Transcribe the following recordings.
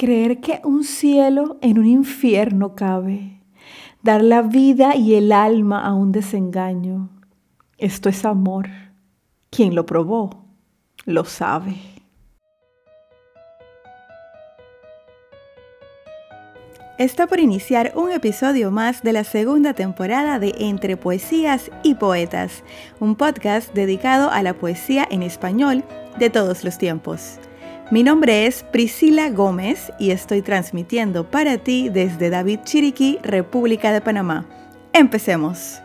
Creer que un cielo en un infierno cabe, dar la vida y el alma a un desengaño. Esto es amor. Quien lo probó, lo sabe. Está por iniciar un episodio más de la segunda temporada de Entre Poesías y Poetas, un podcast dedicado a la poesía en español de todos los tiempos. Mi nombre es Priscila Gómez y estoy transmitiendo para ti desde David Chiriquí, República de Panamá. Empecemos.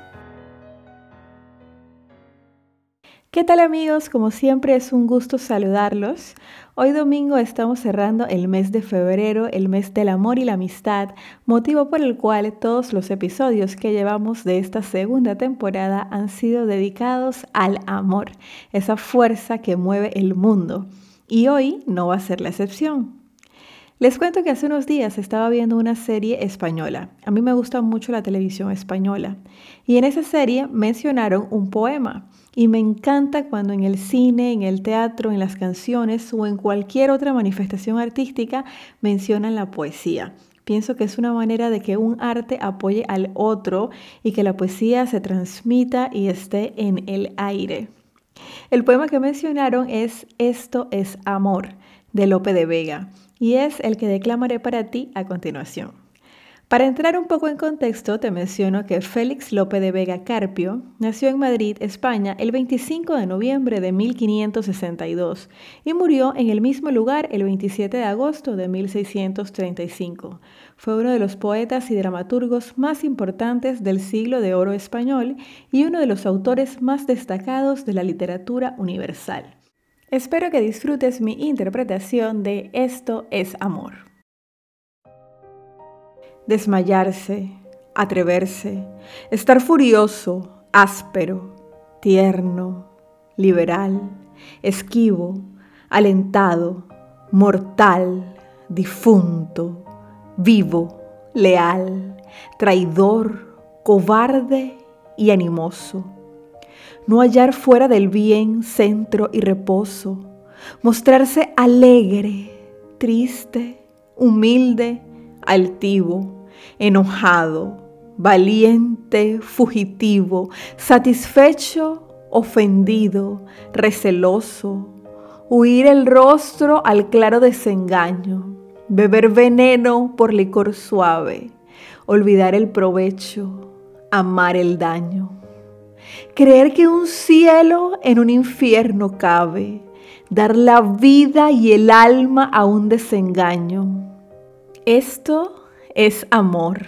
¿Qué tal amigos? Como siempre es un gusto saludarlos. Hoy domingo estamos cerrando el mes de febrero, el mes del amor y la amistad, motivo por el cual todos los episodios que llevamos de esta segunda temporada han sido dedicados al amor, esa fuerza que mueve el mundo y hoy no va a ser la excepción. Les cuento que hace unos días estaba viendo una serie española. A mí me gusta mucho la televisión española. Y en esa serie mencionaron un poema. Y me encanta cuando en el cine, en el teatro, en las canciones o en cualquier otra manifestación artística mencionan la poesía. Pienso que es una manera de que un arte apoye al otro y que la poesía se transmita y esté en el aire. El poema que mencionaron es Esto es Amor, de Lope de Vega, y es el que declamaré para ti a continuación. Para entrar un poco en contexto, te menciono que Félix Lope de Vega Carpio nació en Madrid, España, el 25 de noviembre de 1562 y murió en el mismo lugar el 27 de agosto de 1635. Fue uno de los poetas y dramaturgos más importantes del siglo de oro español y uno de los autores más destacados de la literatura universal. Espero que disfrutes mi interpretación de Esto es amor desmayarse, atreverse, estar furioso, áspero, tierno, liberal, esquivo, alentado, mortal, difunto, vivo, leal, traidor, cobarde y animoso. No hallar fuera del bien centro y reposo, mostrarse alegre, triste, humilde, altivo, enojado, valiente, fugitivo, satisfecho, ofendido, receloso, huir el rostro al claro desengaño, beber veneno por licor suave, olvidar el provecho, amar el daño. Creer que un cielo en un infierno cabe, dar la vida y el alma a un desengaño esto es amor.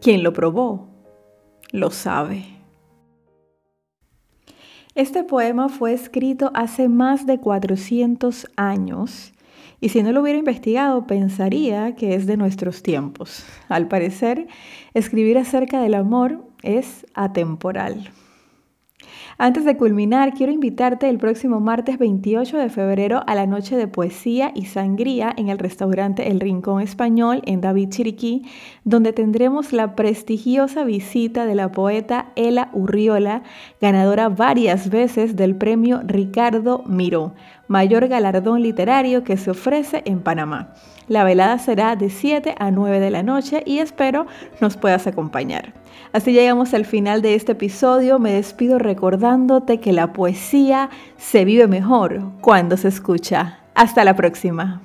Quien lo probó, lo sabe. Este poema fue escrito hace más de 400 años y si no lo hubiera investigado pensaría que es de nuestros tiempos. Al parecer, escribir acerca del amor es atemporal. Antes de culminar, quiero invitarte el próximo martes 28 de febrero a la noche de poesía y sangría en el restaurante El Rincón Español en David Chiriquí, donde tendremos la prestigiosa visita de la poeta Ela Urriola, ganadora varias veces del premio Ricardo Miró, mayor galardón literario que se ofrece en Panamá. La velada será de 7 a 9 de la noche y espero nos puedas acompañar. Así llegamos al final de este episodio. Me despido recordándote que la poesía se vive mejor cuando se escucha. Hasta la próxima.